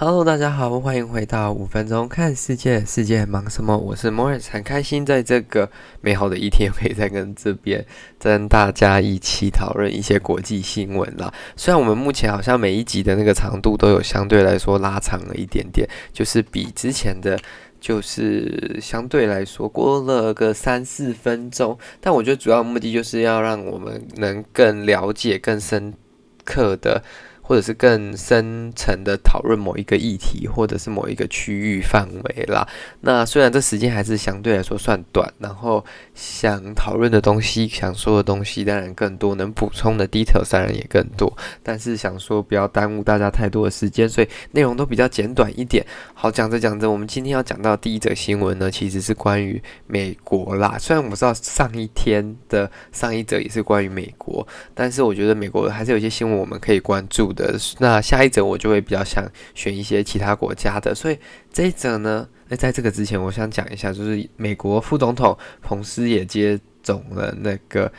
Hello，大家好，欢迎回到五分钟看世界，世界忙什么？我是 Morris，很开心在这个美好的一天，可以再跟这边跟大家一起讨论一些国际新闻啦。虽然我们目前好像每一集的那个长度都有相对来说拉长了一点点，就是比之前的，就是相对来说过了个三四分钟，但我觉得主要目的就是要让我们能更了解、更深刻的。或者是更深层的讨论某一个议题，或者是某一个区域范围啦。那虽然这时间还是相对来说算短，然后想讨论的东西、想说的东西当然更多，能补充的 detail 当然也更多。但是想说不要耽误大家太多的时间，所以内容都比较简短一点。好，讲着讲着，我们今天要讲到第一则新闻呢，其实是关于美国啦。虽然我知道上一天的上一则也是关于美国，但是我觉得美国还是有一些新闻我们可以关注的。那下一则我就会比较想选一些其他国家的，所以这一则呢，那在这个之前，我想讲一下，就是美国副总统彭斯也接种了那个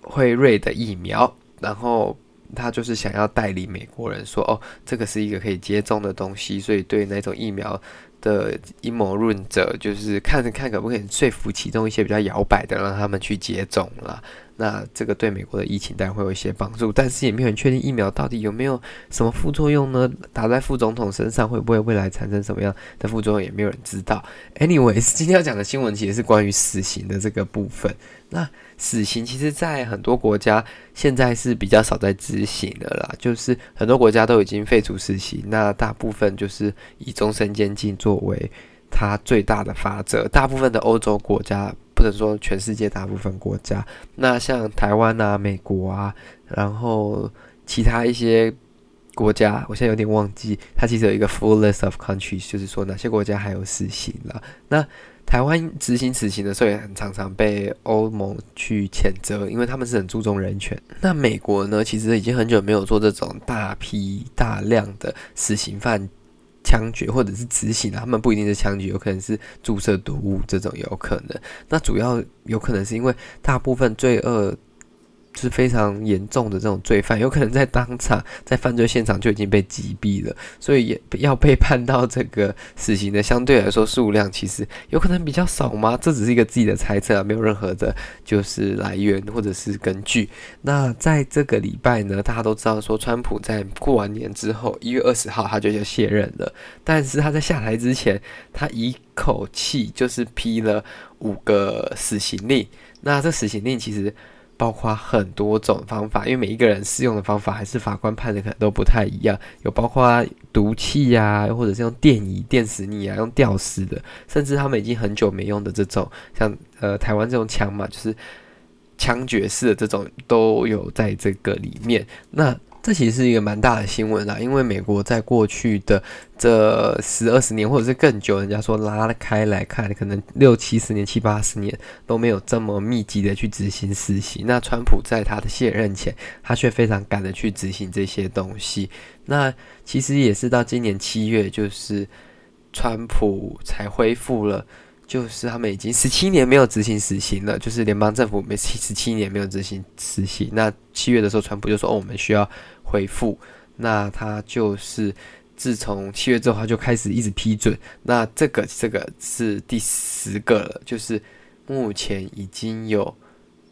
辉瑞的疫苗，然后他就是想要代理美国人说，哦，这个是一个可以接种的东西，所以对那种疫苗的阴谋论者，就是看着看可不可以说服其中一些比较摇摆的，让他们去接种了。那这个对美国的疫情当然会有一些帮助，但是也没有人确定疫苗到底有没有什么副作用呢？打在副总统身上会不会未来产生什么样的副作用，也没有人知道。Anyways，今天要讲的新闻其实是关于死刑的这个部分。那死刑其实，在很多国家现在是比较少在执行的啦，就是很多国家都已经废除死刑，那大部分就是以终身监禁作为它最大的法则。大部分的欧洲国家。或者说，全世界大部分国家，那像台湾啊、美国啊，然后其他一些国家，我现在有点忘记，它其实有一个 full list of countries，就是说哪些国家还有死刑了。那台湾执行死刑的时候，也很常常被欧盟去谴责，因为他们是很注重人权。那美国呢，其实已经很久没有做这种大批大量的死刑犯。枪决或者是执行的，他们不一定是枪决，有可能是注射毒物这种有可能。那主要有可能是因为大部分罪恶。是非常严重的这种罪犯，有可能在当场在犯罪现场就已经被击毙了，所以也要被判到这个死刑的，相对来说数量其实有可能比较少吗？这只是一个自己的猜测啊，没有任何的，就是来源或者是根据。那在这个礼拜呢，大家都知道说，川普在过完年之后，一月二十号他就要卸任了，但是他在下台之前，他一口气就是批了五个死刑令。那这死刑令其实。包括很多种方法，因为每一个人适用的方法还是法官判的可能都不太一样。有包括毒气呀、或者是用电椅电死你啊，用吊死的，甚至他们已经很久没用的这种，像呃台湾这种枪嘛，就是枪决式的这种都有在这个里面。那这其实是一个蛮大的新闻啦，因为美国在过去的这十二十年，或者是更久，人家说拉开来看，可能六七十年、七八十年都没有这么密集的去执行死刑。那川普在他的卸任前，他却非常赶的去执行这些东西。那其实也是到今年七月，就是川普才恢复了。就是他们已经十七年没有执行死刑了，就是联邦政府每七十七年没有执行死刑。那七月的时候，川普就说：“哦，我们需要回复。”那他就是自从七月之后，他就开始一直批准。那这个这个是第十个了，就是目前已经有。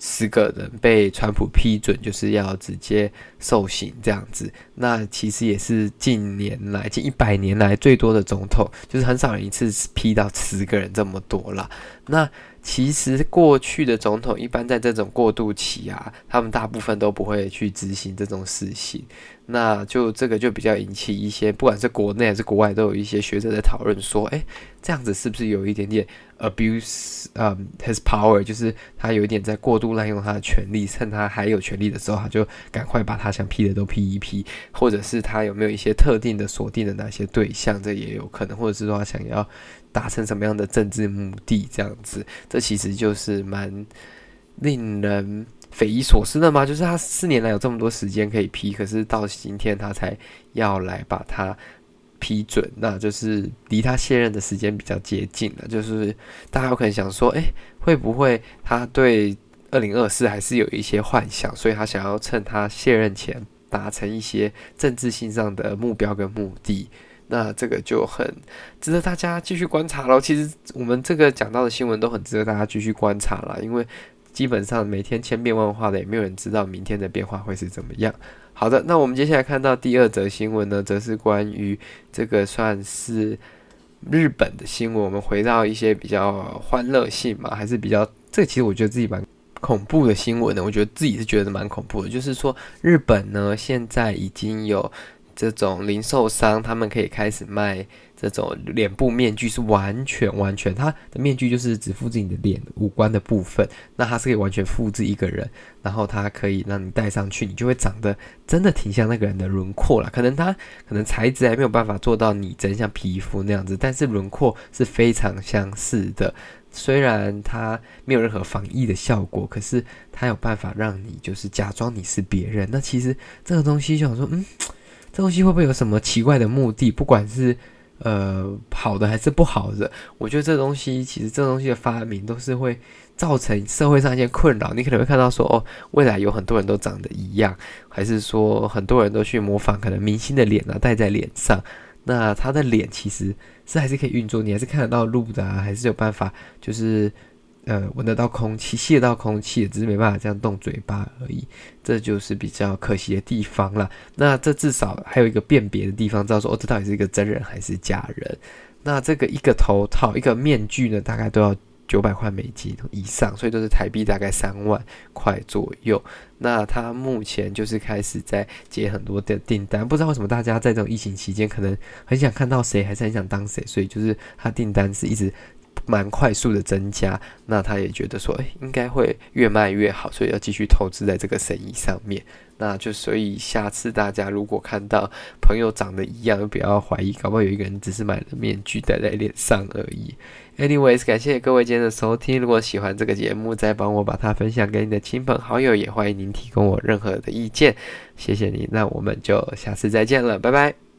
十个人被川普批准，就是要直接受刑这样子。那其实也是近年来近一百年来最多的总统，就是很少人一次批到十个人这么多了。那其实过去的总统一般在这种过渡期啊，他们大部分都不会去执行这种事情。那就这个就比较引起一些，不管是国内还是国外，都有一些学者在讨论说，诶，这样子是不是有一点点 abuse 嗯、his power，就是他有一点在过度滥用他的权力，趁他还有权力的时候，他就赶快把他想批的都批一批，或者是他有没有一些特定的锁定的哪些对象，这也有可能，或者是说他想要达成什么样的政治目的，这样子，这其实就是蛮令人。匪夷所思的吗？就是他四年来有这么多时间可以批，可是到今天他才要来把它批准，那就是离他卸任的时间比较接近了。就是大家有可能想说，诶，会不会他对二零二四还是有一些幻想，所以他想要趁他卸任前达成一些政治性上的目标跟目的？那这个就很值得大家继续观察喽。其实我们这个讲到的新闻都很值得大家继续观察啦，因为基本上每天千变万化的，也没有人知道明天的变化会是怎么样。好的，那我们接下来看到第二则新闻呢，则是关于这个算是日本的新闻。我们回到一些比较欢乐性嘛，还是比较这、其实我觉得自己蛮恐怖的新闻呢。我觉得自己是觉得蛮恐怖的，就是说日本呢现在已经有。这种零售商，他们可以开始卖这种脸部面具，是完全完全，它的面具就是只复制你的脸五官的部分，那它是可以完全复制一个人，然后它可以让你戴上去，你就会长得真的挺像那个人的轮廓了。可能它可能材质还没有办法做到拟真像皮肤那样子，但是轮廓是非常相似的。虽然它没有任何防疫的效果，可是它有办法让你就是假装你是别人。那其实这个东西就想说，嗯。这东西会不会有什么奇怪的目的？不管是呃好的还是不好的，我觉得这东西其实这东西的发明都是会造成社会上一些困扰。你可能会看到说，哦，未来有很多人都长得一样，还是说很多人都去模仿可能明星的脸啊，戴在脸上。那他的脸其实是还是可以运作，你还是看得到路的啊，还是有办法就是。呃，闻得到空气，吸得到空气，只是没办法这样动嘴巴而已，这就是比较可惜的地方了。那这至少还有一个辨别的地方，知道说哦，这到底是一个真人还是假人。那这个一个头套、一个面具呢，大概都要九百块美金以上，所以都是台币大概三万块左右。那他目前就是开始在接很多的订单，不知道为什么大家在这种疫情期间，可能很想看到谁，还是很想当谁，所以就是他订单是一直。蛮快速的增加，那他也觉得说，诶，应该会越卖越好，所以要继续投资在这个生意上面。那就所以下次大家如果看到朋友长得一样，就不要怀疑，搞不好有一个人只是买了面具戴在脸上而已。Anyways，感谢各位今天的收听，如果喜欢这个节目，再帮我把它分享给你的亲朋好友，也欢迎您提供我任何的意见，谢谢你。那我们就下次再见了，拜拜。